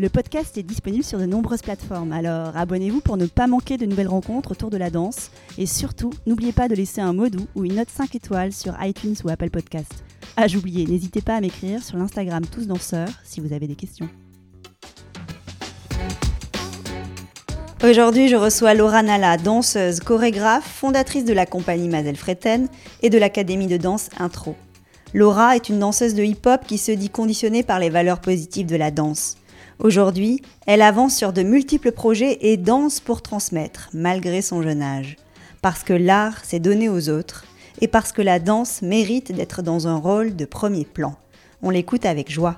Le podcast est disponible sur de nombreuses plateformes, alors abonnez-vous pour ne pas manquer de nouvelles rencontres autour de la danse. Et surtout, n'oubliez pas de laisser un mot doux ou une note 5 étoiles sur iTunes ou Apple Podcast. Ah, j'oubliais, n'hésitez pas à m'écrire sur l'Instagram Tous Danseurs si vous avez des questions. Aujourd'hui, je reçois Laura Nala, danseuse, chorégraphe, fondatrice de la compagnie Mazel Freten et de l'académie de danse Intro. Laura est une danseuse de hip-hop qui se dit conditionnée par les valeurs positives de la danse. Aujourd'hui, elle avance sur de multiples projets et danse pour transmettre, malgré son jeune âge. Parce que l'art, c'est donner aux autres, et parce que la danse mérite d'être dans un rôle de premier plan. On l'écoute avec joie.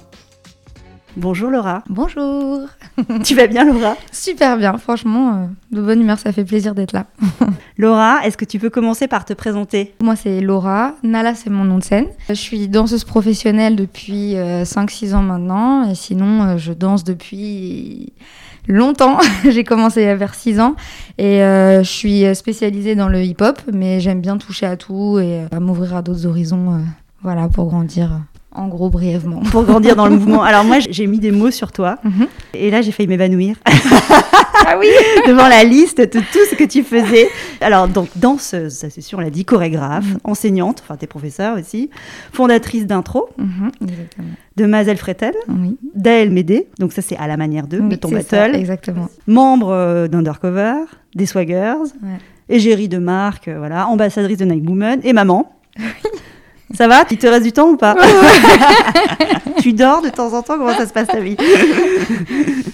Bonjour Laura. Bonjour. Tu vas bien Laura? Super bien, franchement, euh, de bonne humeur, ça fait plaisir d'être là. Laura, est-ce que tu peux commencer par te présenter? Moi c'est Laura, Nala c'est mon nom de scène. Je suis danseuse professionnelle depuis 5-6 ans maintenant, et sinon euh, je danse depuis longtemps. J'ai commencé vers 6 ans et euh, je suis spécialisée dans le hip-hop, mais j'aime bien toucher à tout et à m'ouvrir à d'autres horizons, voilà, pour grandir en gros, brièvement. Pour grandir dans le mouvement. Alors moi, j'ai mis des mots sur toi. Mhm. Et là, j'ai failli m'évanouir. ah oui Devant la liste de tout ce que tu faisais. Alors, donc, danseuse, ça c'est sûr, on l'a dit, chorégraphe, Mhm. enseignante, enfin, t'es professeur aussi, fondatrice d'intro, Mhm, de Mazel Fretel, Oui. d'Ael Médé, donc ça c'est à la manière d'eux, de Oui, ton c'est ça, battle, exactement. membre euh, d'Undercover, des Swaggers, Ouais. égérie de marque, euh, voilà, ambassadrice de Nike Woman et maman. Ça va Il te reste du temps ou pas Tu dors de temps en temps Comment ça se passe ta vie?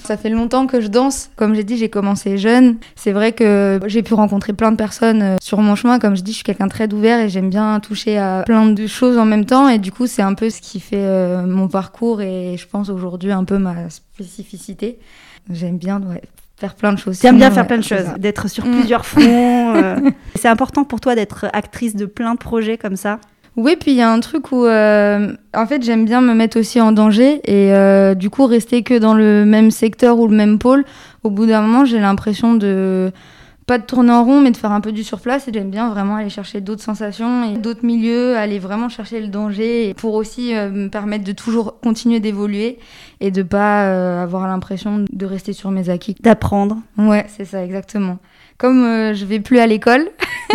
Ça fait longtemps que je danse. Comme j'ai dit, j'ai commencé jeune. C'est vrai que j'ai pu rencontrer plein de personnes euh, sur mon chemin. Comme je dis, je suis quelqu'un très ouvert et j'aime bien toucher à plein de choses en même temps. Et du coup, c'est un peu ce qui fait euh, mon parcours et je pense aujourd'hui un peu ma spécificité. J'aime bien ouais, faire plein de choses. T'aimes bien faire ouais, plein de choses, d'être sur Mm. plusieurs fronts. euh. C'est important pour toi d'être actrice de plein de projets comme ça? Oui, puis il y a un truc où, euh, en fait, j'aime bien me mettre aussi en danger et euh, du coup rester que dans le même secteur ou le même pôle. Au bout d'un moment, j'ai l'impression de pas de tourner en rond, mais de faire un peu du surplace. Et j'aime bien vraiment aller chercher d'autres sensations et d'autres milieux, aller vraiment chercher le danger pour aussi euh, me permettre de toujours continuer d'évoluer et de pas avoir l'impression de rester sur mes acquis. D'apprendre. Ouais, c'est ça, exactement. Comme euh, je vais plus à l'école.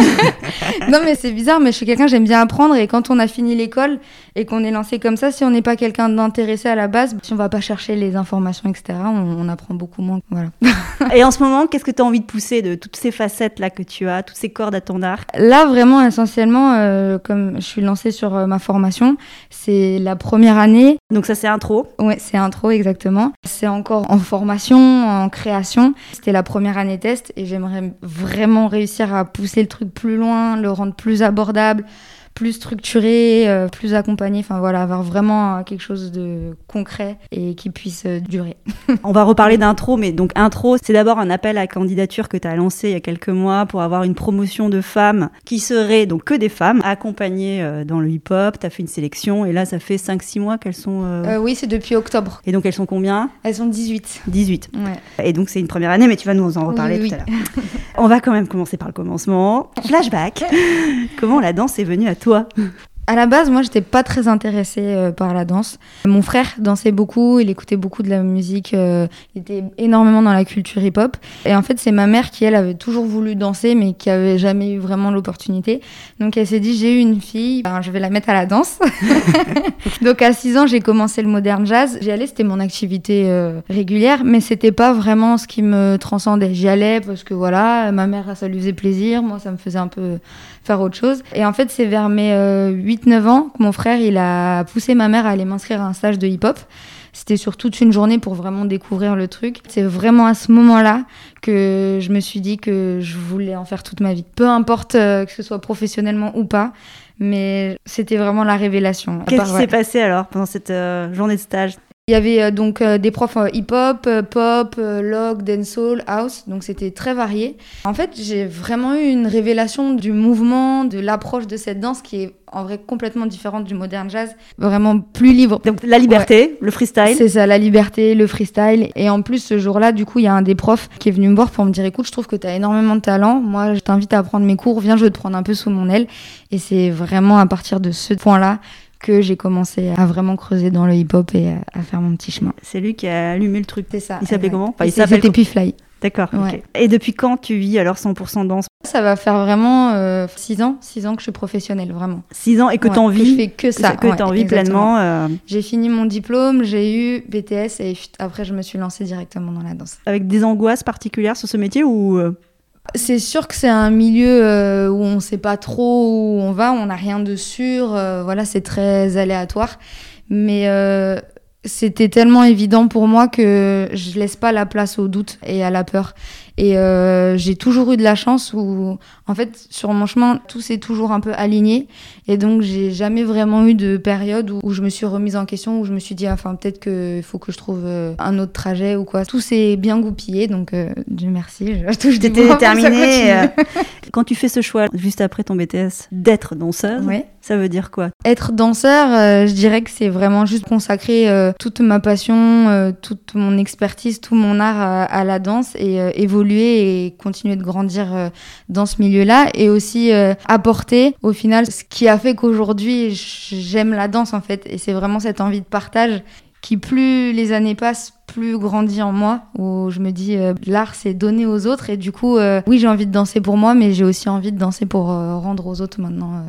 non, mais c'est bizarre, mais je suis quelqu'un, j'aime bien apprendre. Et quand on a fini l'école et qu'on est lancé comme ça, si on n'est pas quelqu'un d'intéressé à la base, si on va pas chercher les informations, etc., on, on apprend beaucoup moins. Voilà. Et en ce moment, qu'est-ce que tu as envie de pousser de toutes ces facettes-là que tu as, toutes ces cordes à ton arc Là, vraiment, essentiellement, euh, comme je suis lancée sur euh, ma formation, c'est la première année. Donc ça c'est intro? Ouais, c'est intro exactement. C'est encore en formation, en création. C'était la première année test et j'aimerais vraiment réussir à pousser le truc plus loin, le rendre plus abordable, plus structuré, euh, plus accompagné. Enfin voilà, avoir vraiment quelque chose de concret et qui puisse euh, durer. On va reparler d'intro, mais donc intro, c'est d'abord un appel à candidature que tu as lancé il y a quelques mois pour avoir une promotion de femmes qui seraient donc que des femmes accompagnées euh, dans le hip-hop. Tu as fait une sélection et là ça fait 5-6 mois qu'elles sont... oui, c'est depuis octobre. Et donc elles sont combien? Elles sont 18. 18. Ouais. Et donc c'est une première année, mais tu vas nous en reparler Oui, tout oui. à l'heure. On va quand même commencer par le commencement. Flashback. Comment la danse est venue à toi? À la base, moi, j'étais pas très intéressée euh, par la danse. Mon frère dansait beaucoup, il écoutait beaucoup de la musique, euh, il était énormément dans la culture hip-hop. Et en fait, c'est ma mère qui, elle, avait toujours voulu danser, mais qui avait jamais eu vraiment l'opportunité. Donc, elle s'est dit, j'ai eu une fille, ben, je vais la mettre à la danse. Donc, à 6 ans, j'ai commencé le modern jazz. J'y allais, c'était mon activité euh, régulière, mais c'était pas vraiment ce qui me transcendait. J'y allais parce que voilà, ma mère, ça lui faisait plaisir, moi, ça me faisait un peu faire autre chose. Et en fait, c'est vers mes euh, 8-9 ans que mon frère, il a poussé ma mère à aller m'inscrire à un stage de hip-hop. C'était sur toute une journée pour vraiment découvrir le truc. C'est vraiment à ce moment-là que je me suis dit que je voulais en faire toute ma vie. Peu importe euh, que ce soit professionnellement ou pas, mais c'était vraiment la révélation. Qu'est-ce qui s'est passé alors pendant cette euh, journée de stage? Il y avait euh, donc euh, des profs hip-hop, pop, log, dancehall, house, donc c'était très varié. En fait, j'ai vraiment eu une révélation du mouvement, de l'approche de cette danse qui est en vrai complètement différente du modern jazz, vraiment plus libre. Donc la liberté, le freestyle. C'est ça, la liberté, le freestyle. Et en plus, ce jour-là, du coup, il y a un des profs qui est venu me voir pour me dire écoute, je trouve que tu as énormément de talent. Moi, je t'invite à prendre mes cours, viens, je vais te prendre un peu sous mon aile. Et c'est vraiment à partir de ce point-là que j'ai commencé à vraiment creuser dans le hip-hop et à, faire mon petit chemin. C'est lui qui a allumé le truc. C'est ça. Il s'appelait comment? Enfin, Il s'appelle Fly. D'accord. Et depuis quand tu vis alors 100% danse? Ça va faire vraiment 6 euh, ans, 6 ans que je suis professionnelle, vraiment. 6 ans et que tu en vis Je fais que ça. Que tu en vis pleinement. Euh. J'ai fini mon diplôme, j'ai eu BTS et après je me suis lancée directement dans la danse. Avec des angoisses particulières sur ce métier ou euh? C'est sûr que c'est un milieu où on ne sait pas trop où on va, on n'a rien de sûr, voilà, c'est très aléatoire. Mais c'était tellement évident pour moi que je laisse pas la place au doute et à la peur. Et euh, j'ai toujours eu de la chance où, en fait, sur mon chemin, tout s'est toujours un peu aligné. Et donc, j'ai jamais vraiment eu de période où, je me suis remise en question, où je me suis dit, enfin, peut-être qu'il faut que je trouve euh, un autre trajet ou quoi. Tout s'est bien goupillé, donc euh, Dieu merci. Je touche des déterminée. Euh, quand tu fais ce choix, juste après ton BTS, d'être danseuse, ça veut dire quoi Être danseur, je dirais que c'est vraiment juste consacrer toute ma passion, toute mon expertise, tout mon art à, la danse et évoluer et continuer de grandir euh, dans ce milieu-là et aussi euh, apporter au final ce qui a fait qu'aujourd'hui j'aime la danse en fait. Et c'est vraiment cette envie de partage qui plus les années passent plus grandit en moi où je me dis euh, l'art c'est donner aux autres et du coup oui j'ai envie de danser pour moi mais j'ai aussi envie de danser pour rendre aux autres maintenant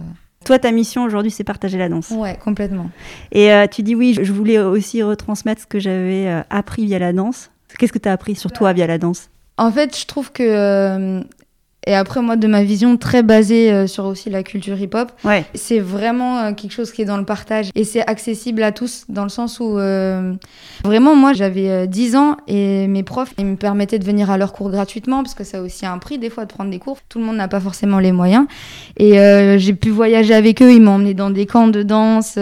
toi, ta mission aujourd'hui, c'est partager la danse. Ouais, complètement. Et tu dis oui, je voulais aussi retransmettre ce que j'avais appris via la danse. Qu'est-ce que tu as appris sur toi via la danse? En fait, je trouve que. Euh, et après, moi, de ma vision très basée euh, sur aussi la culture hip-hop, ouais. c'est vraiment euh, quelque chose qui est dans le partage. Et c'est accessible à tous, dans le sens où. vraiment, moi, j'avais 10 ans et mes profs, ils me permettaient de venir à leur cours gratuitement, parce que ça a aussi un prix, des fois, de prendre des cours. Tout le monde n'a pas forcément les moyens. Et j'ai pu voyager avec eux, ils m'ont emmené dans des camps de danse.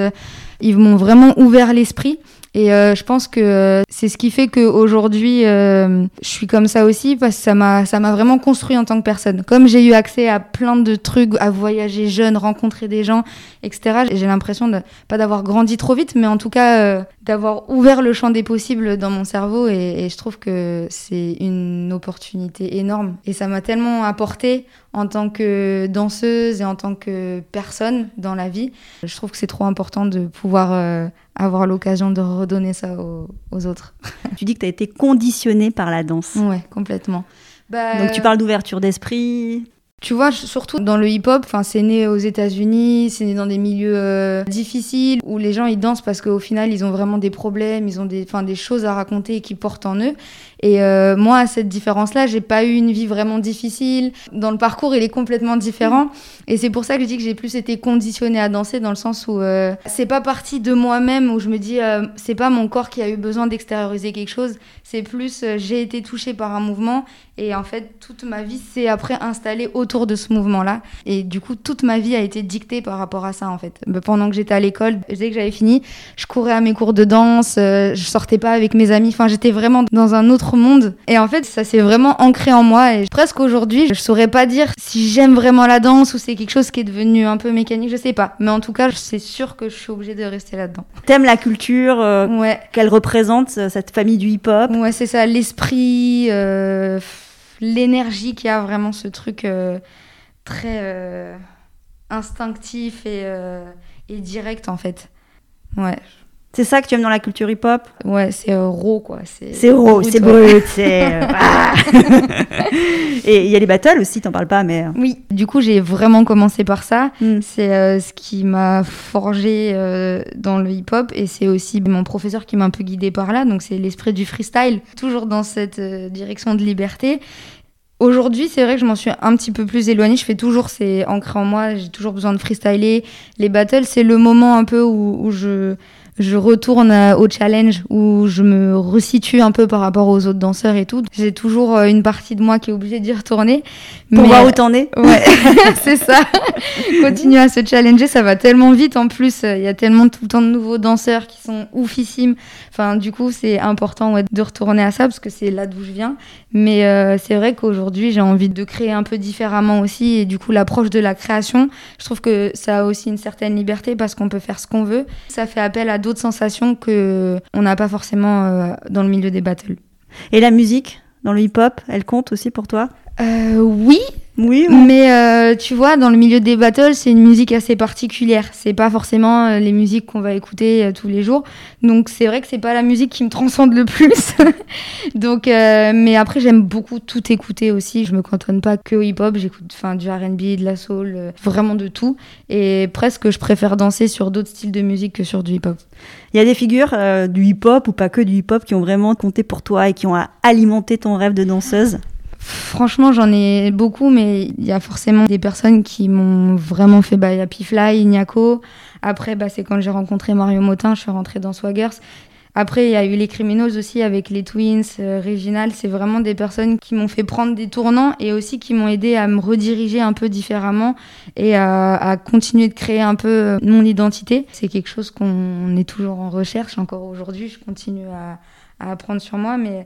Ils m'ont vraiment ouvert l'esprit. Et euh, je pense que euh, c'est ce qui fait qu'aujourd'hui, euh, je suis comme ça aussi, parce que ça m'a, ça m'a vraiment construit en tant que personne. Comme j'ai eu accès à plein de trucs, à voyager jeune, rencontrer des gens, etc., j'ai l'impression de, pas d'avoir grandi trop vite, mais en tout cas, d'avoir ouvert le champ des possibles dans mon cerveau. Et, et je trouve que c'est une opportunité énorme. Et ça m'a tellement apporté en tant que danseuse et en tant que personne dans la vie. Je trouve que c'est trop important de pouvoir avoir l'occasion de redonner ça aux, autres. tu dis que tu as été conditionnée par la danse. Ouais, complètement. Bah, Donc tu parles d'ouverture d'esprit. Tu vois, surtout dans le hip-hop, c'est né aux États-Unis, c'est né dans des milieux euh, difficiles où les gens ils dansent parce qu'au final ils ont vraiment des problèmes, ils ont des, des choses à raconter et qui portent en eux. Et euh, moi, à cette différence-là, j'ai pas eu une vie vraiment difficile. Dans le parcours, il est complètement différent. Et c'est pour ça que je dis que j'ai plus été conditionnée à danser dans le sens où euh, c'est pas parti de moi-même où je me dis euh, c'est pas mon corps qui a eu besoin d'extérioriser quelque chose. C'est plus j'ai été touchée par un mouvement et en fait toute ma vie s'est après installée autour de ce mouvement-là. Et du coup, toute ma vie a été dictée par rapport à ça en fait. Pendant que j'étais à l'école, dès que j'avais fini, je courais à mes cours de danse, je sortais pas avec mes amis. Enfin, j'étais vraiment dans un autre monde. Et en fait, ça s'est vraiment ancré en moi. Et presque aujourd'hui, je saurais pas dire si j'aime vraiment la danse ou c'est quelque chose qui est devenu un peu mécanique, je sais pas. Mais en tout cas, c'est sûr que je suis obligée de rester là-dedans. T'aimes la culture euh, ouais. qu'elle représente, cette famille du hip-hop? Ouais, c'est ça, l'esprit, euh, l'énergie qui a vraiment ce truc euh, très instinctif et, et direct en fait. Ouais. C'est ça que tu aimes dans la culture hip-hop? Ouais, c'est euh, raw, quoi. C'est raw, c'est brut, c'est... Euh, ah. Et il y a les battles aussi, t'en parles pas, mais... Euh. Oui, du coup, j'ai vraiment commencé par ça. Hmm. C'est ce qui m'a forgé dans le hip-hop, et c'est aussi mon professeur qui m'a un peu guidé par là, donc c'est l'esprit du freestyle, toujours dans cette direction de liberté. Aujourd'hui, c'est vrai que je m'en suis un petit peu plus éloignée. Je fais toujours, c'est ancré en moi. J'ai toujours besoin de freestyler. Les battles, c'est le moment un peu où, où je je retourne euh, au challenge où je me resitue un peu par rapport aux autres danseurs et tout. J'ai toujours euh, une partie de moi qui est obligée d'y retourner. Pour voir où t'en es. Ouais, c'est ça. Continuer à se challenger, ça va tellement vite en plus. Il y a tellement tout le temps de nouveaux danseurs qui sont oufissimes. Enfin, du coup, c'est important ouais, de retourner à ça parce que c'est là d'où je viens. Mais euh, c'est vrai qu'aujourd'hui, j'ai envie de créer un peu différemment aussi. Et du coup, l'approche de la création, je trouve que ça a aussi une certaine liberté parce qu'on peut faire ce qu'on veut. Ça fait appel à d'autres sensations que on n'a pas forcément euh, dans le milieu des battles. Et la musique dans le hip-hop, elle compte aussi pour toi? Euh, Oui, oui, mais euh, tu vois, dans le milieu des battles, c'est une musique assez particulière. C'est pas forcément euh, les musiques qu'on va écouter euh, tous les jours. Donc c'est vrai que c'est pas la musique qui me transcende le plus. Donc, mais après j'aime beaucoup tout écouter aussi. Je me cantonne pas que au hip-hop. J'écoute, enfin, du R&B, de la soul, vraiment de tout. Et presque je préfère danser sur d'autres styles de musique que sur du hip-hop. Il y a des figures du hip-hop ou pas que du hip-hop qui ont vraiment compté pour toi et qui ont alimenté ton rêve de danseuse? Franchement, j'en ai beaucoup, mais il y a forcément des personnes qui m'ont vraiment fait. Bah, il Fly, Ignako. Après, bah, c'est quand j'ai rencontré Mario Motin, je suis rentrée dans Swaggers. Après, il y a eu les Criminals aussi avec les Twins, euh. C'est vraiment des personnes qui m'ont fait prendre des tournants et aussi qui m'ont aidé à me rediriger un peu différemment et à, continuer de créer un peu euh, mon identité. C'est quelque chose qu'on est toujours en recherche encore aujourd'hui. Je continue à, à apprendre sur moi, mais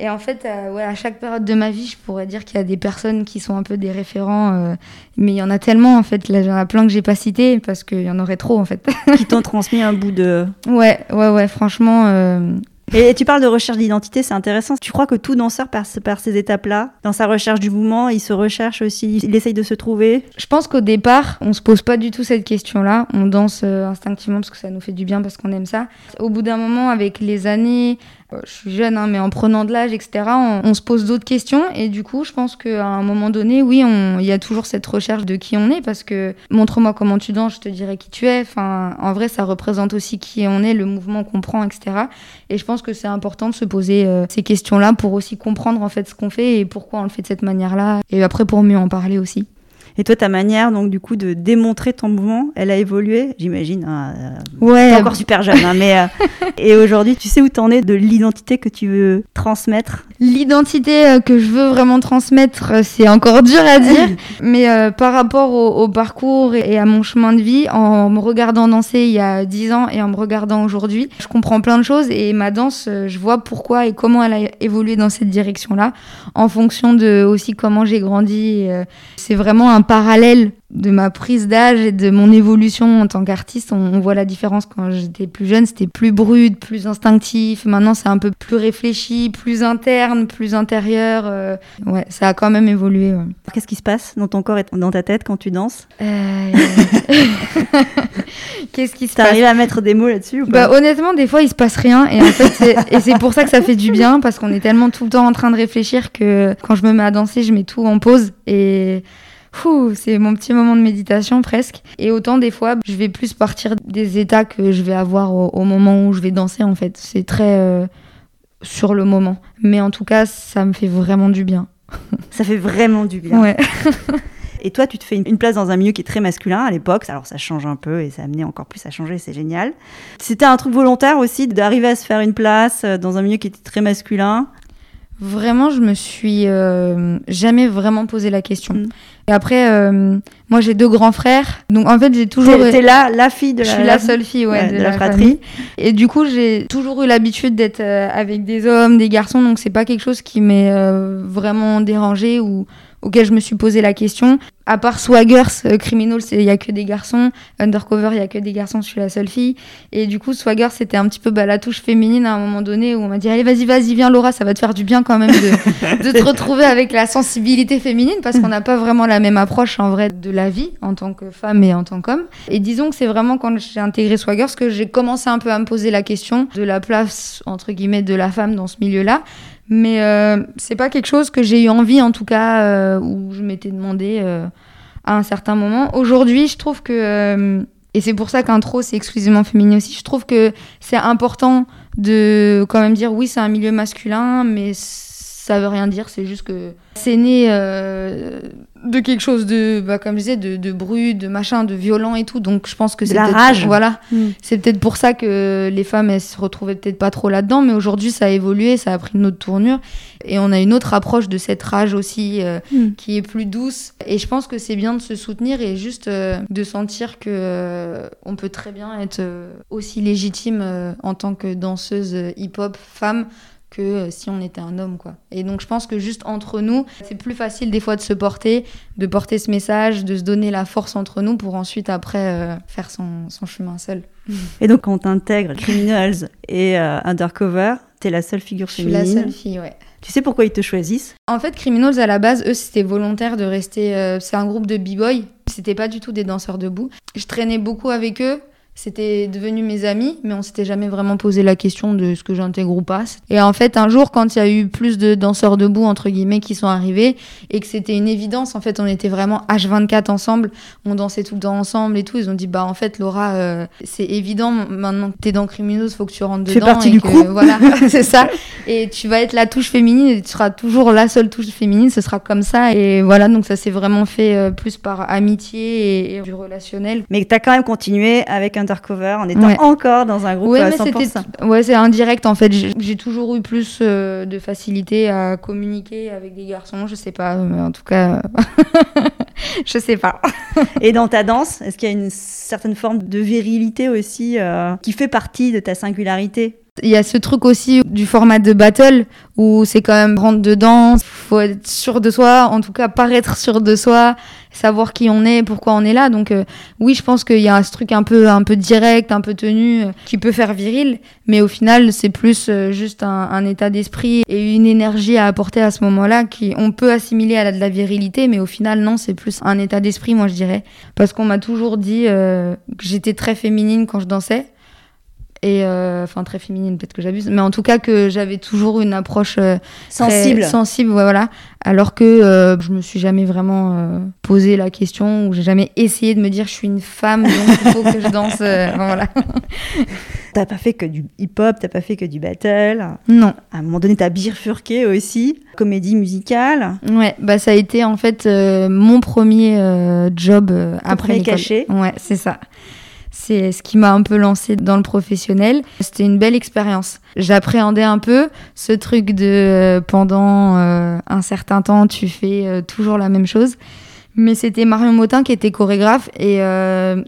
et en fait, euh, ouais, à chaque période de ma vie, je pourrais dire qu'il y a des personnes qui sont un peu des référents, euh, mais il y en a tellement en fait. Là, il y en a plein que j'ai pas cités parce qu'il y en aurait trop en fait. qui t'ont transmis un bout de. Ouais, ouais, ouais. Franchement, euh, et tu parles de recherche d'identité, c'est intéressant. Tu crois que tout danseur passe par ces étapes-là Dans sa recherche du mouvement, il se recherche aussi, il essaye de se trouver? Je pense qu'au départ, on se pose pas du tout cette question-là. On danse instinctivement parce que ça nous fait du bien, parce qu'on aime ça. Au bout d'un moment, avec les années, je suis jeune, hein, mais en prenant de l'âge, etc., on, se pose d'autres questions. Et du coup, je pense qu'à un moment donné, oui, il y a toujours cette recherche de qui on est, parce que montre-moi comment tu danses, je te dirai qui tu es. Enfin, en vrai, ça représente aussi qui on est, le mouvement qu'on prend, etc. Et je pense que c'est important de se poser euh, ces questions-là pour aussi comprendre en fait ce qu'on fait et pourquoi on le fait de cette manière-là. Et après pour mieux en parler aussi. Et toi, ta manière, donc, du coup, de démontrer ton mouvement, elle a évolué, j'imagine. Hein, euh, ouais. encore super jeune, hein, mais. Euh, et aujourd'hui, tu sais où t'en es de l'identité que tu veux transmettre? L'identité euh, que je veux vraiment transmettre, c'est encore dur à dire. mais par rapport au, parcours et, à mon chemin de vie, en me regardant danser il y a 10 ans et en me regardant aujourd'hui, je comprends plein de choses et ma danse, je vois pourquoi et comment elle a évolué dans cette direction-là, en fonction de aussi comment j'ai grandi. C'est vraiment un parallèle de ma prise d'âge et de mon évolution en tant qu'artiste. On, voit la différence quand j'étais plus jeune, c'était plus brut, plus instinctif. Maintenant, c'est un peu plus réfléchi, plus interne, plus intérieur. Euh, ouais, ça a quand même évolué. Qu'est-ce qui se passe dans ton corps et dans ta tête quand tu danses? Euh, Qu'est-ce qui se passe? T'arrives à mettre des mots là-dessus bah, Honnêtement, des fois, il se passe rien. Et en fait, et c'est pour ça que ça fait du bien, parce qu'on est tellement tout le temps en train de réfléchir que quand je me mets à danser, je mets tout en pause et c'est mon petit moment de méditation presque. Et autant des fois, je vais plus partir des états que je vais avoir au, moment où je vais danser en fait. C'est très euh, sur le moment. Mais en tout cas, ça me fait vraiment du bien. ça fait vraiment du bien. Ouais. Et toi, tu te fais une place dans un milieu qui est très masculin à l'époque. Alors ça change un peu et ça a amené encore plus à changer, c'est génial. C'était un truc volontaire aussi d'arriver à se faire une place euh, dans un milieu qui était très masculin? Vraiment, je me suis euh, jamais vraiment posé la question. Mm. Et après, euh, moi j'ai deux grands frères, donc en fait j'ai toujours. T'es là, la fille de la. Je suis la, seule fille, ouais, de, la, fratrie. Et du coup, j'ai toujours eu l'habitude d'être euh, avec des hommes, des garçons, donc c'est pas quelque chose qui m'est vraiment dérangé ou auquel je me suis posé la question. À part Swaggers, euh, Criminal, il y a que des garçons. Undercover, il y a que des garçons, je suis la seule fille. Et du coup, Swaggers, c'était un petit peu bah, la touche féminine à un moment donné où on m'a dit Allez, vas-y, vas-y, viens, Laura, ça va te faire du bien quand même de, de te retrouver avec la sensibilité féminine parce qu'on n'a pas vraiment la même approche en vrai de la vie en tant que femme et en tant qu'homme. Et disons que c'est vraiment quand j'ai intégré Swaggers que j'ai commencé un peu à me poser la question de la place, entre guillemets, de la femme dans ce milieu-là. Mais euh, c'est pas quelque chose que j'ai eu envie, en tout cas, euh, où je m'étais demandé euh, à un certain moment. Aujourd'hui, je trouve que, et c'est pour ça qu'intro, c'est exclusivement féminin aussi, je trouve que c'est important de quand même dire oui, c'est un milieu masculin, mais ça veut rien dire, c'est juste que c'est né euh, de quelque chose de, bah, comme je disais, de, de brut, de machin, de violent et tout. Donc je pense que c'est la rage. Voilà, Mm. c'est peut-être pour ça que les femmes elles se retrouvaient peut-être pas trop là-dedans, mais aujourd'hui ça a évolué, ça a pris une autre tournure et on a une autre approche de cette rage aussi euh, Mm. qui est plus douce. Et je pense que c'est bien de se soutenir et juste euh, de sentir que euh, on peut très bien être aussi légitime en tant que danseuse hip-hop femme que euh, si on était un homme quoi. Et donc je pense que juste entre nous, c'est plus facile des fois de se porter, de porter ce message, de se donner la force entre nous pour ensuite après euh, faire son, son chemin seul. Et donc, quand t'intègres Criminals et euh, Undercover, t'es la seule figure Je suis la féminine. seule fille, ouais. Tu sais pourquoi ils te choisissent? En fait, Criminals, à la base, eux, c'était volontaire de rester. euh, c'est un groupe de b-boy. C'était pas du tout des danseurs debout. Je traînais beaucoup avec eux. C'était devenu mes amis, mais on s'était jamais vraiment posé la question de ce que j'intègre ou pas. Et en fait, un jour, quand il y a eu plus de danseurs debout, entre guillemets, qui sont arrivés, et que c'était une évidence, en fait, on était vraiment H24 ensemble, on dansait tout le temps ensemble et tout, ils ont dit, bah, en fait, Laura, euh, c'est évident, maintenant que t'es dans Criminals, faut que tu rentres Tu fais dedans. partie et du que- groupe. Voilà, c'est ça et tu vas être la touche féminine et tu seras toujours la seule touche féminine, ce sera comme ça et voilà donc ça s'est vraiment fait euh, plus par amitié et, et du relationnel. Mais t'as quand même continué avec Undercover en étant Ouais. encore dans un groupe Ouais, à mais 100%. c'était ouais, c'est indirect en fait. J'ai j'ai toujours eu plus euh, de facilité à communiquer avec des garçons, je sais pas, mais en tout cas je sais pas. Et dans ta danse, est-ce qu'il y a une certaine forme de virilité aussi euh, qui fait partie de ta singularité? Il y a ce truc aussi du format de battle où c'est quand même rentre dedans, faut être sûr de soi, en tout cas paraître sûr de soi, savoir qui on est, pourquoi on est là. Donc euh, oui, je pense qu'il y a ce truc un peu un peu direct, un peu tenu, euh, qui peut faire viril, mais au final c'est plus euh, juste un, un état d'esprit et une énergie à apporter à ce moment-là qui on peut assimiler à la, de la virilité, mais au final non, c'est plus un état d'esprit, moi je dirais, parce qu'on m'a toujours dit euh, que j'étais très féminine quand je dansais et euh, enfin très féminine peut-être que j'abuse mais en tout cas que j'avais toujours une approche euh, très Sensible. sensible voilà. Alors que euh, je me suis jamais vraiment euh, posé la question ou j'ai jamais essayé de me dire je suis une femme donc il faut que je danse enfin, voilà. T'as pas fait que du hip-hop, t'as pas fait que du battle. non. À un moment donné, t'as bifurqué aussi, comédie musicale. ouais bah ça a été en fait mon premier job après premier l'école. ouais c'est ça c'est ce qui m'a un peu lancé dans le professionnel. C'était une belle expérience. J'appréhendais un peu ce truc de euh, pendant euh, un certain temps, tu fais euh, toujours la même chose. Mais c'était Marion Motin qui était chorégraphe et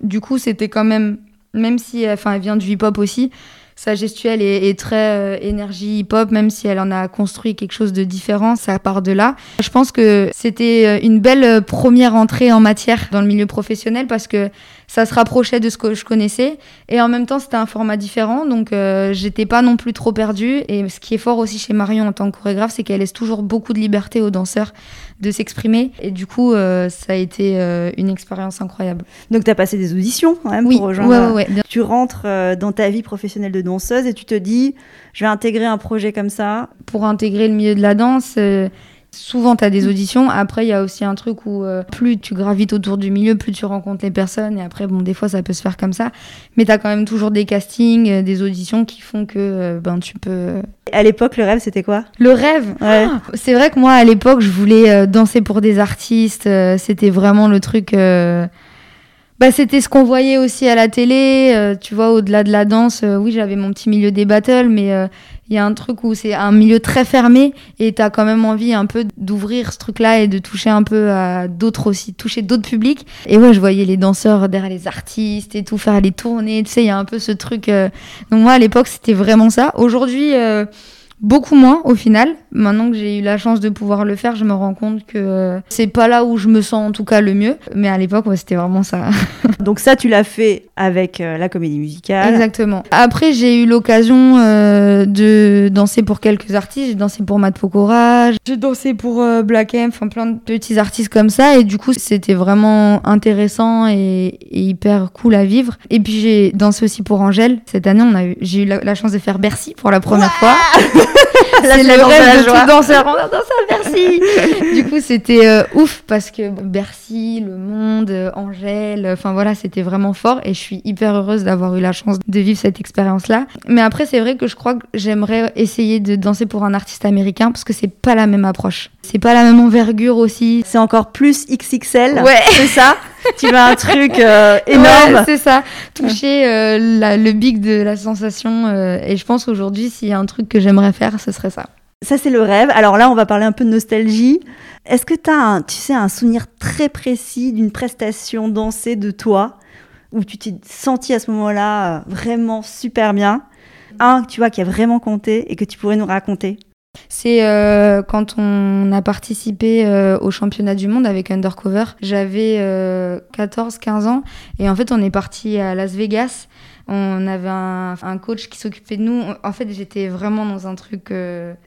du coup c'était quand même, même si enfin elle vient du hip-hop aussi, sa gestuelle est, très énergie hip-hop, même si elle en a construit quelque chose de différent, ça part de là. Je pense que c'était une belle première entrée en matière dans le milieu professionnel parce que ça se rapprochait de ce que je connaissais et en même temps c'était un format différent donc euh, j'étais pas non plus trop perdue et ce qui est fort aussi chez Marion en tant que chorégraphe c'est qu'elle laisse toujours beaucoup de liberté aux danseurs de s'exprimer et du coup euh, ça a été euh, une expérience incroyable. Donc t'as passé des auditions quand même Oui, pour ouais, rejoindre. ouais, ouais, bien- Tu rentres euh, dans ta vie professionnelle de danseuse et tu te dis, je vais intégrer un projet comme ça. pour intégrer le milieu de la danse, souvent tu as des auditions. Après, il y a aussi un truc où euh, plus tu gravites autour du milieu, plus tu rencontres les personnes. Et après, bon, des fois, ça peut se faire comme ça. Mais tu as quand même toujours des castings, euh, des auditions qui font que euh, ben, tu peux. À l'époque, le rêve, c'était quoi? Le rêve? Ouais. C'est vrai que moi, à l'époque, je voulais euh, danser pour des artistes. euh, c'était vraiment le truc. euh, Bah, c'était ce qu'on voyait aussi à la télé. euh, tu vois, au-delà de la danse, euh, oui, j'avais mon petit milieu des battles, mais euh, il y a un truc où c'est un milieu très fermé et tu as quand même envie un peu d'ouvrir ce truc-là et de toucher un peu à d'autres aussi, toucher d'autres publics. Et ouais, je voyais les danseurs derrière les artistes et tout, faire les tournées. Tu sais, il y a un peu ce truc. euh, Donc, moi, à l'époque, c'était vraiment ça. Aujourd'hui, euh, Beaucoup moins au final. Maintenant que j'ai eu la chance de pouvoir le faire, je me rends compte que euh, c'est pas là où je me sens en tout cas le mieux. Mais à l'époque, ouais, c'était vraiment ça. Donc ça, tu l'as fait avec euh, la comédie musicale. Exactement. Après, j'ai eu l'occasion euh, de danser pour quelques artistes. J'ai dansé pour Matt Pokora, j'ai dansé pour euh, Black M, enfin plein de petits artistes comme ça. Et du coup, c'était vraiment intéressant et, et hyper cool à vivre. Et puis, j'ai dansé aussi pour Angèle. Cette année, on a eu, j'ai eu la, la chance de faire Bercy pour la première fois. c'est le rêve de tout danseur. On va danser à Bercy. du coup, c'était euh, ouf parce que Bercy, le monde, euh, Angèle, enfin voilà, c'était vraiment fort et je suis hyper heureuse d'avoir eu la chance de vivre cette expérience-là. Mais après, c'est vrai que je crois que j'aimerais essayer de danser pour un artiste américain parce que c'est pas la même approche. C'est pas la même envergure aussi. C'est encore plus XXL. Ouais. C'est ça? tu veux un truc euh, énorme. c'est ça. Toucher euh, le big de la sensation. Euh, et je pense aujourd'hui, s'il y a un truc que j'aimerais faire, ce serait ça. Ça, c'est le rêve. Alors là, on va parler un peu de nostalgie. Est-ce que tu as, un, tu sais, un souvenir très précis d'une prestation dansée de toi, où tu t'es senti à ce moment-là vraiment super bien? Un, tu vois, qui a vraiment compté et que tu pourrais nous raconter? C'est euh, quand on a participé euh, au championnat du monde avec Undercover. J'avais 14-15 euh, ans et en fait on est parti à Las Vegas. On avait un, coach qui s'occupait de nous. En fait, j'étais vraiment dans un truc.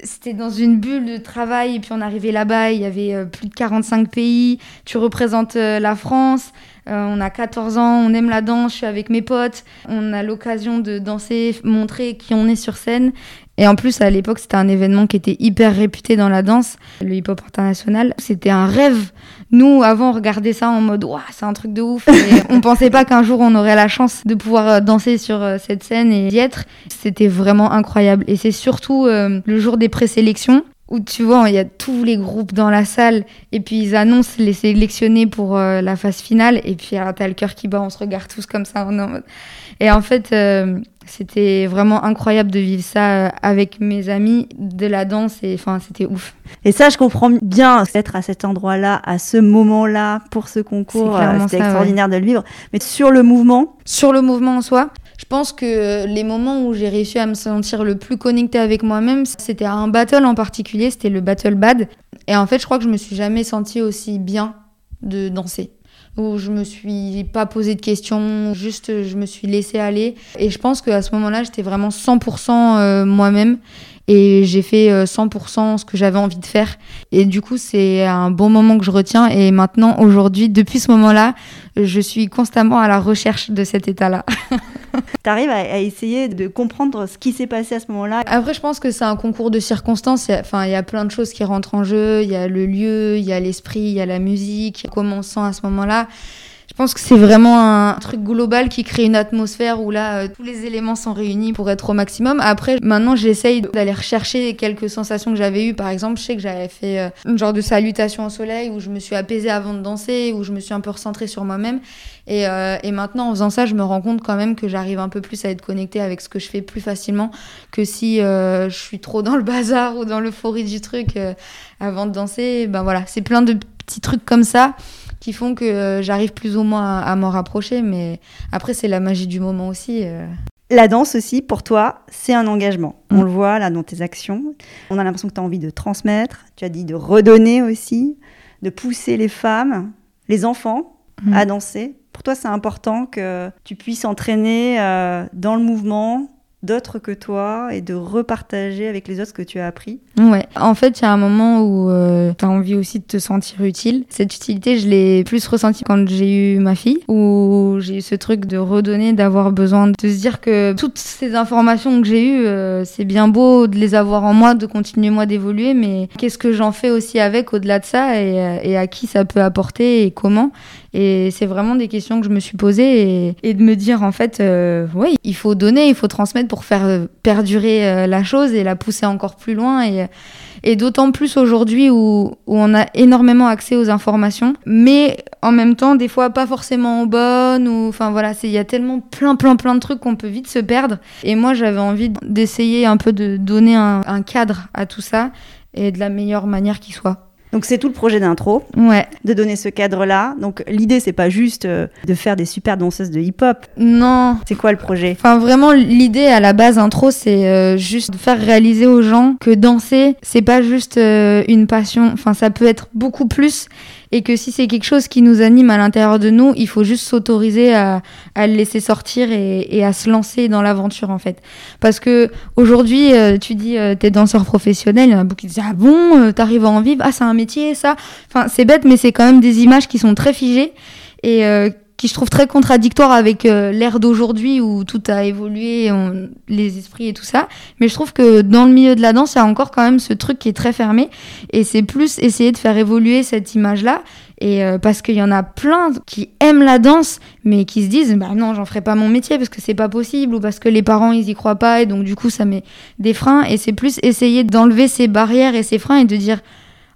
C'était dans une bulle de travail. Et puis on arrivait là-bas, il y avait plus de 45 pays. Tu représentes la France. on a 14 ans, on aime la danse, je suis avec mes potes, on a l'occasion de danser, montrer qui on est sur scène. Et en plus, à l'époque, c'était un événement qui était hyper réputé dans la danse, le hip-hop international. C'était un rêve. Nous, avant, on regardait ça en mode, waouh, c'est un truc de ouf. Et on pensait pas qu'un jour, on aurait la chance de pouvoir euh, danser sur euh, cette scène et y être. C'était vraiment incroyable. Et c'est surtout euh, le jour des présélections où tu vois, il y a tous les groupes dans la salle et puis ils annoncent les sélectionnés pour la phase finale et puis alors t'as le cœur qui bat, on se regarde tous comme ça. Et en fait, c'était vraiment incroyable de vivre ça euh, avec mes amis, de la danse, et enfin, c'était ouf. Et ça, je comprends bien, être à cet endroit-là, à ce moment-là, pour ce concours, euh, c'était extraordinaire de le vivre. Mais sur le mouvement? Sur le mouvement en soi, je pense que les moments où j'ai réussi à me sentir le plus connectée avec moi-même, c'était à un battle en particulier, c'était le Battle Bad. Et en fait, je crois que je me suis jamais sentie aussi bien de danser où je me suis pas posé de questions, juste je me suis laissée aller. Et je pense qu'à ce moment-là, j'étais vraiment 100% euh, moi-même et j'ai fait 100% euh, ce que j'avais envie de faire. Et du coup, c'est un bon moment que je retiens. Et maintenant, aujourd'hui, depuis ce moment-là, je suis constamment à la recherche de cet état-là. tu arrives à, essayer de comprendre ce qui s'est passé à ce moment-là? Après, je pense que c'est un concours de circonstances. Enfin, il y a plein de choses qui rentrent en jeu. Il y a le lieu, il y a l'esprit, il y a la musique. Commençant à ce moment-là? Je pense que c'est vraiment un truc global qui crée une atmosphère où là, euh, tous les éléments sont réunis pour être au maximum. Après, maintenant, j'essaye d'aller rechercher quelques sensations que j'avais eues. Par exemple, je sais que j'avais fait euh, une genre de salutation au soleil où je me suis apaisée avant de danser, où je me suis un peu recentrée sur moi-même. Et, euh, et, maintenant, en faisant ça, je me rends compte quand même que j'arrive un peu plus à être connectée avec ce que je fais plus facilement que si je suis trop dans le bazar ou dans l'euphorie du truc avant de danser. Ben voilà, c'est plein de petits trucs comme ça qui font que euh, j'arrive plus ou moins à, m'en rapprocher. Mais après, c'est la magie du moment aussi. Euh. La danse aussi, pour toi, c'est un engagement. On mm. le voit là dans tes actions. On a l'impression que tu as envie de transmettre, tu as dit de redonner aussi, de pousser les femmes, les enfants mm. à danser. Pour toi, c'est important que tu puisses entraîner euh, dans le mouvement, d'autres que toi et de repartager avec les autres ce que tu as appris Ouais, en fait, il y a un moment où euh, tu as envie aussi de te sentir utile. Cette utilité, je l'ai plus ressentie quand j'ai eu ma fille, où j'ai eu ce truc de redonner, d'avoir besoin de se dire que toutes ces informations que j'ai eues, euh, c'est bien beau de les avoir en moi, de continuer moi d'évoluer, mais qu'est-ce que j'en fais aussi avec au-delà de ça et, euh, et, à qui ça peut apporter et comment et c'est vraiment des questions que je me suis posées et, de me dire en fait, euh, oui, il faut donner, il faut transmettre pour faire perdurer euh, la chose et la pousser encore plus loin. Et, d'autant plus aujourd'hui où, on a énormément accès aux informations, mais en même temps, des fois pas forcément bonnes. Ou, enfin voilà, il y a tellement plein, plein, plein de trucs qu'on peut vite se perdre. Et moi, j'avais envie d'essayer un peu de donner un cadre à tout ça et de la meilleure manière qui soit. Donc c'est tout le projet d'intro, ouais. de donner ce cadre-là. Donc l'idée c'est pas juste euh, de faire des super danseuses de hip-hop. Non. C'est quoi le projet? Enfin vraiment l'idée à la base intro c'est euh, juste de faire réaliser aux gens que danser c'est pas juste euh, une passion. Enfin ça peut être beaucoup plus et que si c'est quelque chose qui nous anime à l'intérieur de nous, il faut juste s'autoriser à, à, le laisser sortir et, et à se lancer dans l'aventure en fait. Parce que aujourd'hui, euh, tu dis euh, t'es danseur professionnel, il y en a beaucoup qui disent ah bon, euh, t'arrives à en vivre, ah c'est un métier ça. Enfin c'est bête, mais c'est quand même des images qui sont très figées et qui je trouve très contradictoire avec euh, l'ère d'aujourd'hui où tout a évolué, les esprits et tout ça. Mais je trouve que dans le milieu de la danse, il y a encore quand même ce truc qui est très fermé. Et c'est plus essayer de faire évoluer cette image-là. Et euh, parce qu'il y en a plein qui aiment la danse, mais qui se disent bah non, j'en ferai pas mon métier parce que c'est pas possible ou parce que les parents ils y croient pas et donc du coup ça met des freins. Et c'est plus essayer d'enlever ces barrières et ces freins et de dire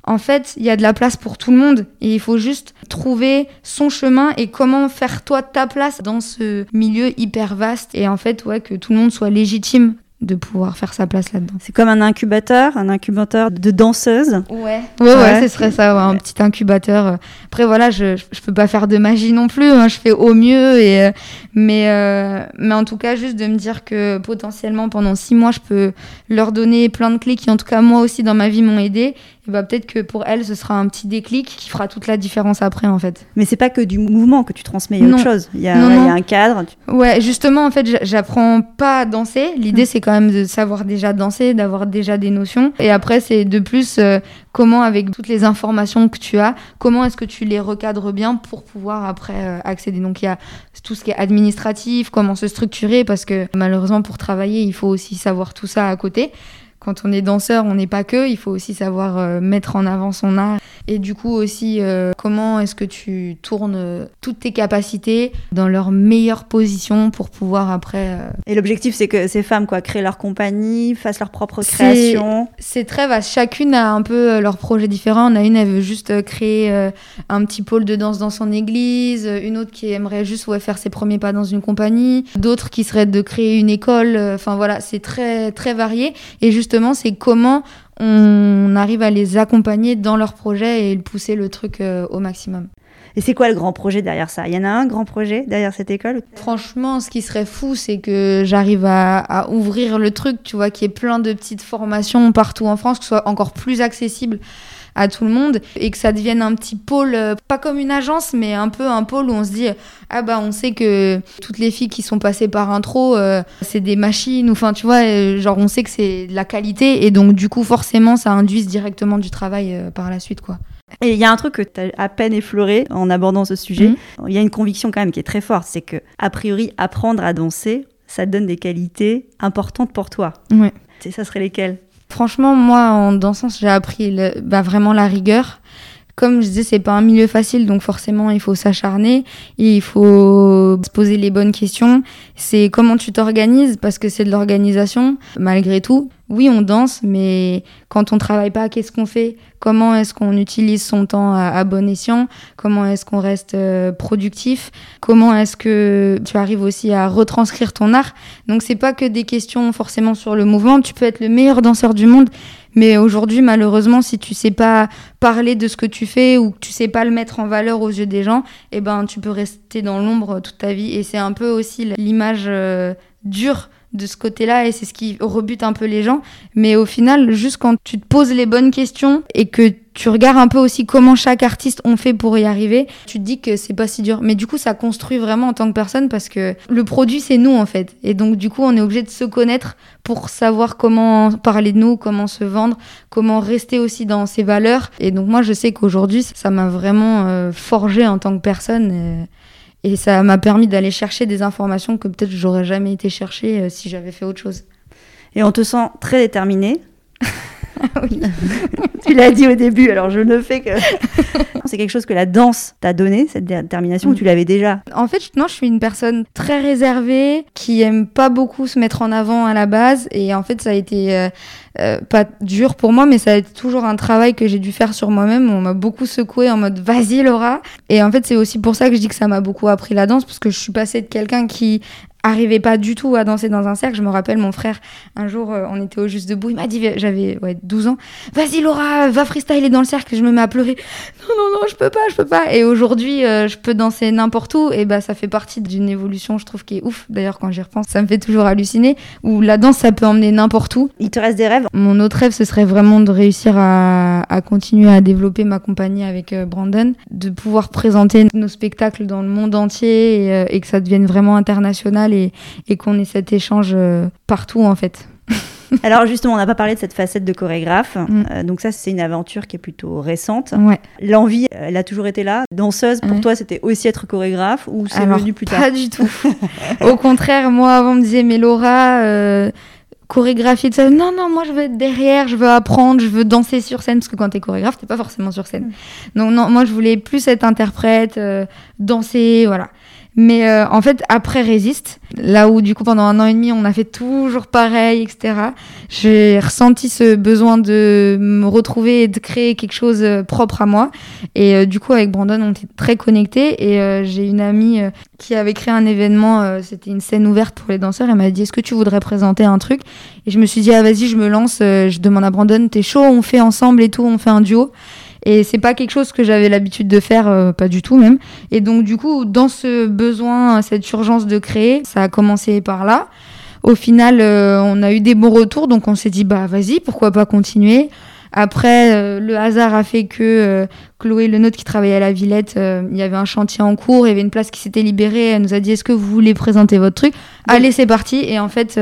en fait, il y a de la place pour tout le monde et il faut juste trouver son chemin et comment faire toi ta place dans ce milieu hyper vaste et en fait, ouais, que tout le monde soit légitime de pouvoir faire sa place là-dedans. C'est comme un incubateur, un incubateur de danseuses. Ouais. Ouais, ouais, ce serait ça, un petit incubateur. Après, voilà, je, je peux pas faire de magie non plus, hein, je fais au mieux. Et, euh, mais, euh, mais en tout cas, juste de me dire que potentiellement pendant six mois, je peux leur donner plein de clés qui, en tout cas, moi aussi dans ma vie m'ont aidé bah, peut-être que pour elle, ce sera un petit déclic qui fera toute la différence après, en fait. Mais c'est pas que du mouvement que tu transmets, il y a autre chose. Il y, a, un cadre. Ouais, justement, en fait, j'apprends pas à danser. L'idée, hum. c'est quand même de savoir déjà danser, d'avoir déjà des notions. Et après, c'est de plus euh, comment, avec toutes les informations que tu as, comment est-ce que tu les recadres bien pour pouvoir après euh, accéder. Donc, il y a tout ce qui est administratif, comment se structurer, parce que malheureusement, pour travailler, il faut aussi savoir tout ça à côté quand on est danseur, on n'est pas que, il faut aussi savoir euh, mettre en avant son art. Et du coup aussi, euh, comment est-ce que tu tournes euh, toutes tes capacités dans leur meilleure position pour pouvoir après... Et l'objectif, c'est que ces femmes quoi, créent leur compagnie, fassent leur propre création. C'est très vaste. Chacune a un peu leur projet différent. On a une, elle veut juste créer un petit pôle de danse dans son église. Une autre qui aimerait juste ouais, faire ses premiers pas dans une compagnie. D'autres qui seraient de créer une école. Enfin voilà, c'est très, très varié. Et juste c'est comment on arrive à les accompagner dans leur projet et pousser le truc euh, au maximum. Et c'est quoi le grand projet derrière ça? Il y en a un grand projet derrière cette école? Franchement, ce qui serait fou, c'est que j'arrive à, ouvrir le truc, tu vois, qu'il y ait plein de petites formations partout en France, que ce soit encore plus accessible à tout le monde et que ça devienne un petit pôle, euh, pas comme une agence, mais un peu un pôle où on se dit ah bah on sait que toutes les filles qui sont passées par intro, euh, c'est des machines, ou enfin tu vois, euh, genre on sait que c'est de la qualité et donc du coup forcément ça induise directement du travail par la suite quoi. Et il y a un truc que tu as à peine effleuré en abordant ce sujet. Mhm. Il y a une conviction quand même qui est très forte, c'est que a priori apprendre à danser, ça donne des qualités importantes pour toi. Ouais. Ça serait lesquelles? Franchement, moi, en dansant, j'ai appris bah, vraiment la rigueur. Comme je disais, c'est pas un milieu facile, donc forcément, il faut s'acharner, il faut se poser les bonnes questions. C'est comment tu t'organises, parce que c'est de l'organisation, malgré tout. Oui, on danse, mais quand on travaille pas, qu'est-ce qu'on fait? Comment est-ce qu'on utilise son temps à, bon escient? Comment est-ce qu'on reste euh, productif? Comment est-ce que tu arrives aussi à retranscrire ton art? Donc c'est pas que des questions forcément sur le mouvement. Tu peux être le meilleur danseur du monde, mais aujourd'hui, malheureusement, si tu sais pas parler de ce que tu fais ou que tu sais pas le mettre en valeur aux yeux des gens, eh ben tu peux rester dans l'ombre toute ta vie. Et c'est un peu aussi l'image euh, dure de ce côté-là et c'est ce qui rebute un peu les gens. Mais au final, juste quand tu te poses les bonnes questions et que tu regardes un peu aussi comment chaque artiste ont fait pour y arriver, tu te dis que c'est pas si dur. Mais du coup, ça construit vraiment en tant que personne parce que le produit, c'est nous en fait. Et donc, du coup, on est obligé de se connaître pour savoir comment parler de nous, comment se vendre, comment rester aussi dans ses valeurs. Et donc, moi, je sais qu'aujourd'hui, ça m'a vraiment euh, forgé en tant que personne. Et ça m'a permis d'aller chercher des informations que peut-être j'aurais jamais été chercher euh, si j'avais fait autre chose. Et on te sent très déterminée. Oui. tu l'as dit au début, alors je ne fais que. c'est quelque chose que la danse t'a donné, cette détermination, ou tu l'avais déjà En fait, non, je suis une personne très réservée, qui aime pas beaucoup se mettre en avant à la base. Et en fait, ça a été euh, euh, pas dur pour moi, mais ça a été toujours un travail que j'ai dû faire sur moi-même. On m'a beaucoup secoué en mode vas-y Laura. Et en fait, c'est aussi pour ça que je dis que ça m'a beaucoup appris la danse, parce que je suis passée de quelqu'un qui arrivais pas du tout à danser dans un cercle. Je me rappelle, mon frère, un jour, euh, on était au Juste Debout, il m'a dit, j'avais ouais, 12 ans, vas-y Laura, va freestyler dans le cercle. Je me mets à pleurer. Non, non, non, je peux pas, je peux pas. Et aujourd'hui, euh, je peux danser n'importe où. Et bah, ça fait partie d'une évolution, je trouve, qui est ouf. D'ailleurs, quand j'y repense, ça me fait toujours halluciner. Où la danse, ça peut emmener n'importe où. Il te reste des rêves? Mon autre rêve, ce serait vraiment de réussir à, à continuer à développer ma compagnie avec euh, Brandon, de pouvoir présenter nos spectacles dans le monde entier et, et que ça devienne vraiment international et, qu'on ait cet échange euh, partout en fait. Alors justement, on n'a pas parlé de cette facette de chorégraphe. Mm. Euh, donc ça, c'est une aventure qui est plutôt récente. Ouais. L'envie, elle a toujours été là. Danseuse, pour Ouais. toi, c'était aussi être chorégraphe ou c'est venu plus tard? Pas du tout. Au contraire, moi, avant, on me disait, mais Laura, euh, chorégraphie, de ça. Non, non, moi, je veux être derrière, je veux apprendre, je veux danser sur scène. Parce que quand t'es chorégraphe, t'es pas forcément sur scène. Donc, non, moi, je voulais plus être interprète, euh, danser, voilà. Mais euh, en fait, après Résiste, là où du coup pendant un an et demi on a fait toujours pareil, etc., j'ai ressenti ce besoin de me retrouver et de créer quelque chose euh, propre à moi. Et euh, du coup avec Brandon on était très connectés et euh, j'ai une amie euh, qui avait créé un événement, euh, c'était une scène ouverte pour les danseurs, elle m'a dit est-ce que tu voudrais présenter un truc? Et je me suis dit ah vas-y je me lance, je demande à Brandon t'es chaud, on fait ensemble et tout, on fait un duo. Et c'est pas quelque chose que j'avais l'habitude de faire, euh, pas du tout même. Et donc, du coup, dans ce besoin, cette urgence de créer, ça a commencé par là. Au final, euh, on a eu des bons retours, donc on s'est dit, bah vas-y, pourquoi pas continuer. Après, euh, le hasard a fait que euh, Chloé Le Nôtre, qui travaillait à la Villette, euh, il y avait un chantier en cours, il y avait une place qui s'était libérée. Elle nous a dit, est-ce que vous voulez présenter votre truc? Allez, c'est parti. Et en fait,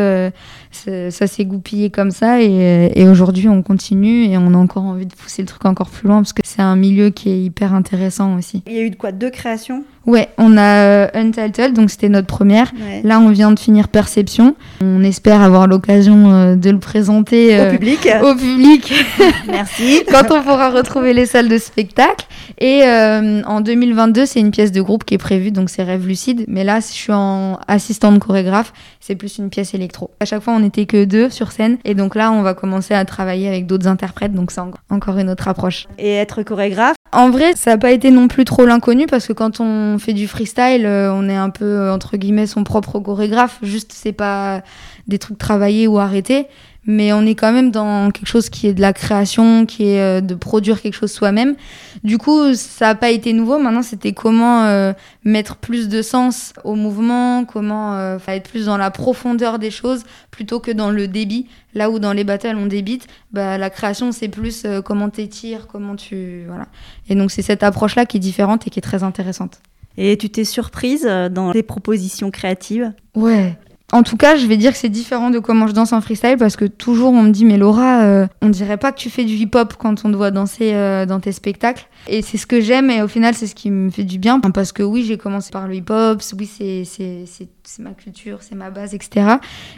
ça s'est goupillé comme ça. Et, et aujourd'hui, on continue et on a encore envie de pousser le truc encore plus loin parce que c'est un milieu qui est hyper intéressant aussi. Il y a eu de quoi? Deux créations? Ouais, on a euh, Untitled, donc c'était notre première. Ouais. Là, on vient de finir Perception. On espère avoir l'occasion euh, de le présenter Au euh, public au public Merci. quand on pourra retrouver les salles de spectacle. Et euh, en 2022, c'est une pièce de groupe qui est prévue, donc c'est Rêve Lucide. Mais là, je suis en assistante chorégraphe, c'est plus une pièce électro. À chaque fois, on n'était que deux sur scène. Et donc là, on va commencer à travailler avec d'autres interprètes, donc c'est en- encore une autre approche. Et être chorégraphe? En vrai, ça n'a pas été non plus trop l'inconnu parce que quand on fait du freestyle, euh, on est un peu euh, entre guillemets son propre chorégraphe. Juste, c'est pas des trucs travaillés ou arrêtés, mais on est quand même dans quelque chose qui est de la création, qui est euh, de produire quelque chose soi-même. Du coup, ça n'a pas été nouveau. Maintenant, c'était comment euh, mettre plus de sens au mouvement, comment euh, être plus dans la profondeur des choses plutôt que dans le débit. Là où dans les battles on débite, bah, la création c'est plus euh, comment t'étires, comment tu voilà. Et donc c'est cette approche-là qui est différente et qui est très intéressante. et tu t'es surprise dans tes propositions créatives? Ouais. En tout cas, je vais dire que c'est différent de comment je danse en freestyle parce que toujours on me dit mais Laura, euh, on dirait pas que tu fais du hip-hop quand on te voit danser euh, dans tes spectacles. Et c'est ce que j'aime et au final c'est ce qui me fait du bien parce que oui j'ai commencé par le hip-hop, oui c'est ma culture, c'est ma base, etc.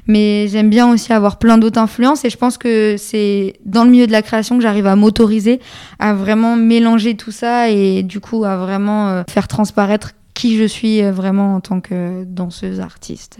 Mais j'aime bien aussi avoir plein d'autres influences et je pense que c'est dans le milieu de la création que j'arrive à m'autoriser à vraiment mélanger tout ça et du coup à vraiment euh, faire transparaître qui je suis euh, vraiment en tant que danseuse, artiste.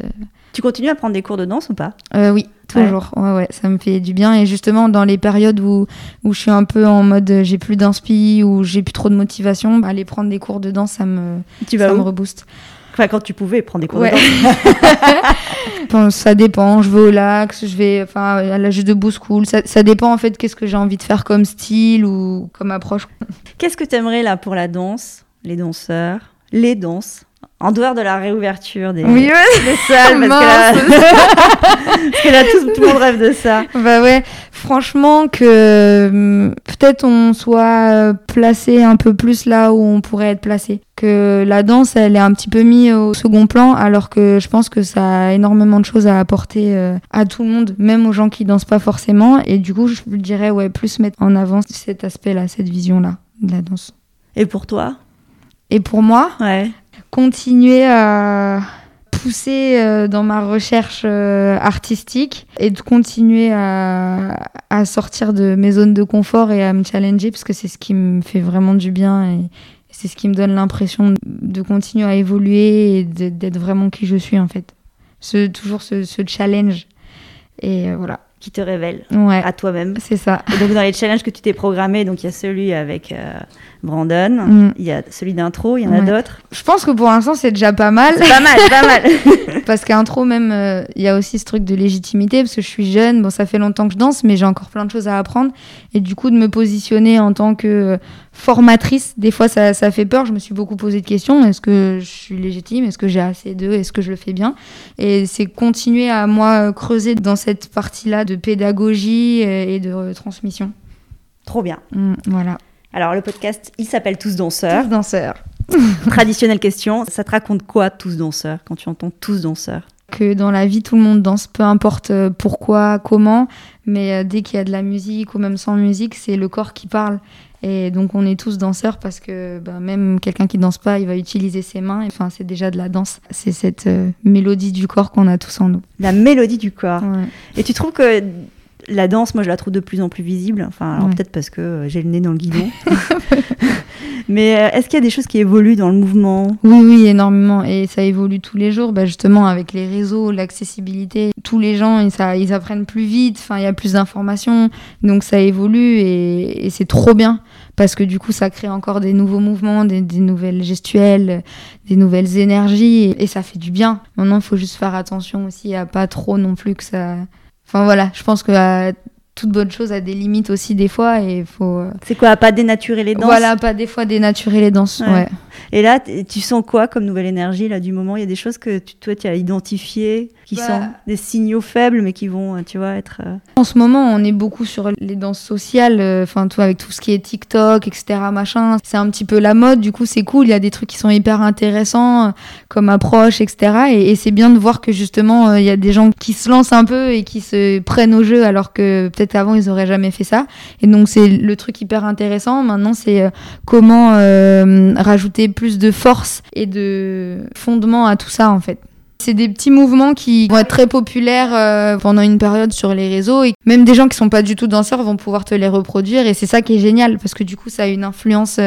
Tu continues à prendre des cours de danse ou pas? Euh, oui, toujours. Ouais. ouais, ça me fait du bien. Et justement, dans les périodes où, où je suis un peu en mode euh, j'ai plus d'inspi, ou j'ai plus trop de motivation, bah, aller prendre des cours de danse, ça me, Tu ça me rebooste. Enfin, quand tu pouvais prendre des cours Ouais. de danse. Ça dépend. Je vais au lac, je vais enfin, à la de Beau School. Ça, ça dépend en fait qu'est-ce que j'ai envie de faire comme style ou comme approche. Qu'est-ce que tu aimerais là pour la danse, les danseurs, les danses en dehors de la réouverture des, Oui, ouais. des salles, parce que là, parce que là, tout, tout le monde rêve de ça. Bah ouais, franchement que hum, peut-être on soit euh, placé un peu plus là où on pourrait être placé. Que la danse, elle est un petit peu mise au second plan, alors que je pense que ça a énormément de choses à apporter euh, à tout le monde, même aux gens qui dansent pas forcément. Et du coup, je dirais ouais, plus mettre en avant cet aspect-là, cette vision-là de la danse. Et pour toi? Et pour moi, Ouais. continuer à pousser euh, dans ma recherche euh, artistique et de continuer à, à sortir de mes zones de confort et à me challenger parce que c'est ce qui me fait vraiment du bien et c'est ce qui me donne l'impression de continuer à évoluer et d'être vraiment qui je suis en fait. Ce, toujours ce, ce challenge. Et euh, voilà. Qui te révèle Ouais, à toi-même. c'est ça. Et donc, dans les challenges que tu t'es programmé, donc il y a celui avec euh, Brandon, Mm. il y a celui d'intro, il y en a d'autres. Je pense que pour l'instant c'est déjà pas mal. Pas mal, pas mal. Parce qu'intro même, euh, il y a aussi ce truc de légitimité, parce que je suis jeune, bon ça fait longtemps que je danse, mais j'ai encore plein de choses à apprendre. Et du coup de me positionner en tant que formatrice, des fois ça, ça fait peur, je me suis beaucoup posé de questions, est-ce que je suis légitime, est-ce que j'ai assez d'eux, est-ce que je le fais bien? Et c'est continuer à moi creuser dans cette partie-là de pédagogie et de transmission. Trop bien. Mm, voilà. Alors, le podcast, il s'appelle Tous danseurs. Tous danseurs. Traditionnelle question, ça te raconte quoi, Tous danseurs, quand tu entends Tous danseurs? Que dans la vie tout le monde danse, peu importe euh, pourquoi, comment, mais euh, dès qu'il y a de la musique ou même sans musique, c'est le corps qui parle. Et donc on est tous danseurs parce que bah, même quelqu'un qui danse pas, il va utiliser ses mains. Enfin, c'est déjà de la danse. C'est cette euh, mélodie du corps qu'on a tous en nous. La mélodie du corps. Ouais. Et tu trouves que la danse, moi je la trouve de plus en plus visible. Enfin, alors Ouais. peut-être parce que euh, j'ai le nez dans le guidon. Mais euh, est-ce qu'il y a des choses qui évoluent dans le mouvement? Oui, oui, énormément. Et ça évolue tous les jours, bah, justement avec les réseaux, l'accessibilité. Tous les gens, ils, ça, ils apprennent plus vite, enfin, il y a plus d'informations. Donc ça évolue et, et c'est trop bien. Parce que du coup, ça crée encore des nouveaux mouvements, des, des nouvelles gestuelles, des nouvelles énergies. Et, ça fait du bien. Maintenant, il faut juste faire attention aussi à pas trop non plus que ça... Enfin voilà, je pense que euh, toute bonne chose a des limites aussi des fois et faut... euh, C'est quoi, pas dénaturer les danses? Voilà, pas des fois dénaturer les danses. Ouais. ouais. Et là, tu sens quoi comme nouvelle énergie là du moment? Il y a des choses que tu, toi tu as identifiées, qui Bah. sont des signaux faibles, mais qui vont, euh, tu vois, être. euh, En ce moment, on est beaucoup sur les danses sociales, euh, enfin tout avec tout ce qui est TikTok, etc. Machin. C'est un petit peu la mode, du coup c'est cool. Il y a des trucs qui sont hyper intéressants euh, comme approche, etc. Et, et c'est bien de voir que justement euh, il y a des gens qui se lancent un peu et qui se prennent au jeu alors que peut-être avant ils auraient jamais fait ça. Et donc c'est le truc hyper intéressant. Maintenant c'est euh, comment euh, rajouter plus de force et de fondement à tout ça en fait. C'est des petits mouvements qui vont être très populaires euh, pendant une période sur les réseaux et même des gens qui sont pas du tout danseurs vont pouvoir te les reproduire et c'est ça qui est génial parce que du coup ça a une influence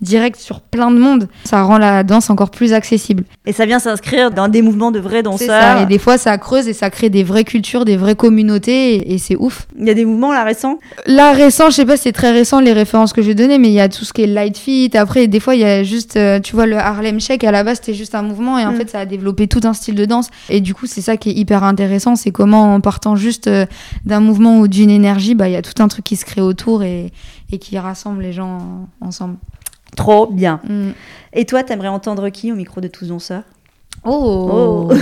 euh, directe sur plein de monde. Ça rend la danse encore plus accessible. Et ça vient s'inscrire dans des mouvements de vrais ça. danseurs. Et des fois ça creuse et ça crée des vraies cultures, des vraies communautés et, et c'est ouf. Il y a des mouvements là récents? Là récent, je sais pas, c'est très récent les références que j'ai données, mais il y a tout ce qui est light fit. Après, des fois, il y a juste, euh, tu vois, le Harlem Shake à la base c'était juste un mouvement et en Mm. fait ça a développé tout un style de danse. Et du coup, c'est ça qui est hyper intéressant, c'est comment en partant juste euh, d'un mouvement ou d'une énergie, bah il y a tout un truc qui se crée autour et, et qui rassemble les gens en- ensemble. Trop bien. Mm. Et toi, t'aimerais entendre qui au micro de tous danseurs? Oh.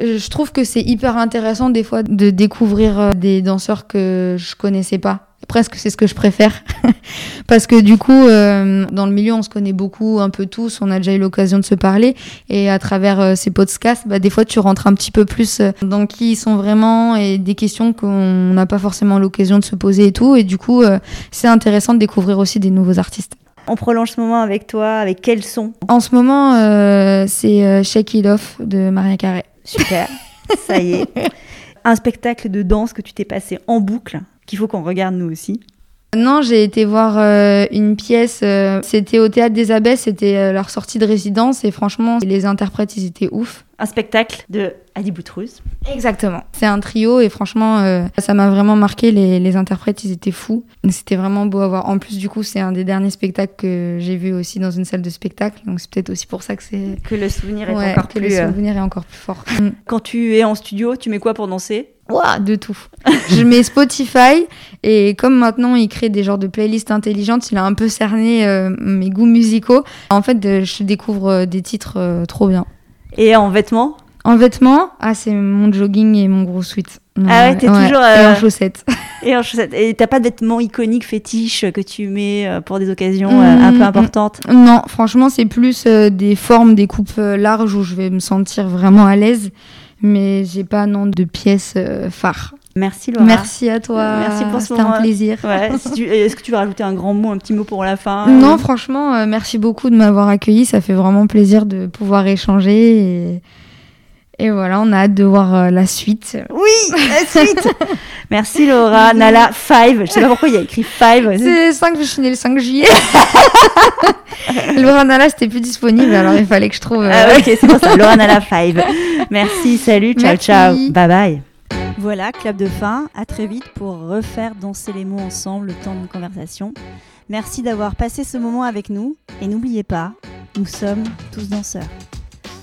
Je trouve que c'est hyper intéressant des fois de découvrir euh, des danseurs que je connaissais pas. Presque c'est ce que je préfère. Parce que du coup, euh, dans le milieu, on se connaît beaucoup, un peu tous, on a déjà eu l'occasion de se parler. Et à travers euh, ces podcasts, bah, des fois, tu rentres un petit peu plus euh, dans qui ils sont vraiment et des questions qu'on n'a pas forcément l'occasion de se poser et tout. Et du coup, euh, c'est intéressant de découvrir aussi des nouveaux artistes. On prolonge ce moment avec toi, avec quel son En ce moment, c'est Shake It Off de Maria Carré. Super, ça y est. Un spectacle de danse que tu t'es passé en boucle, qu'il faut qu'on regarde nous aussi. Non, j'ai été voir euh, une pièce, euh, c'était au Théâtre des Abbesses, c'était euh, leur sortie de résidence et franchement, les interprètes, ils étaient ouf. Un spectacle de Adi Boutrouz. Exactement. C'est un trio et franchement, ça m'a vraiment marqué, les, les interprètes, ils étaient fous. C'était vraiment beau à voir. En plus, du coup, c'est un des derniers spectacles que j'ai vu aussi dans une salle de spectacle, donc c'est peut-être aussi pour ça que c'est... Que le souvenir est Ouais, encore que plus... le souvenir est encore plus fort. Quand tu es en studio, tu mets quoi pour danser? Ouah, de tout. je mets Spotify et comme maintenant il crée des genres de playlists intelligentes, il a un peu cerné euh, mes goûts musicaux. En fait, euh, je découvre euh, des titres euh, trop bien. Et en vêtements? En vêtements, ah c'est mon jogging et mon gros sweat. Ah ouais, t'es toujours, Et en chaussettes. et en chaussettes. Et t'as pas de vêtements iconiques, fétiches que tu mets pour des occasions un Mm, peu mm. importantes? non, franchement, c'est plus euh, des formes, des coupes larges où je vais me sentir vraiment à l'aise. Mais j'ai pas non de pièces euh, phares. Merci Laura. Merci à toi. Merci pour ce C'était un plaisir. Ouais, si tu- Est-ce que tu veux rajouter un grand mot, un petit mot pour la fin Non, franchement, euh, merci beaucoup de m'avoir accueilli. Ça fait vraiment plaisir de pouvoir échanger. Et, et voilà, on a hâte de voir euh, la suite. Oui, la suite Merci Laura. Nala 5. Je sais pas pourquoi il y a écrit 5. C'est 5, je suis née le 5 juillet. Laura Nala, c'était plus disponible, alors il fallait que je trouve. euh, Ah ok, c'est pour ça. Laura Nala 5. Merci, salut, ciao, Merci. ciao. Bye bye. Voilà, clap de fin. À très vite pour refaire danser les mots ensemble le temps d'une conversation. Merci d'avoir passé ce moment avec nous. Et n'oubliez pas, nous sommes tous danseurs.